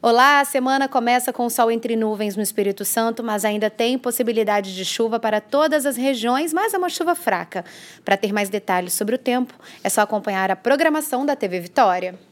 Olá, a semana começa com sol entre nuvens no Espírito Santo, mas ainda tem possibilidade de chuva para todas as regiões, mas é uma chuva fraca. Para ter mais detalhes sobre o tempo, é só acompanhar a programação da TV Vitória.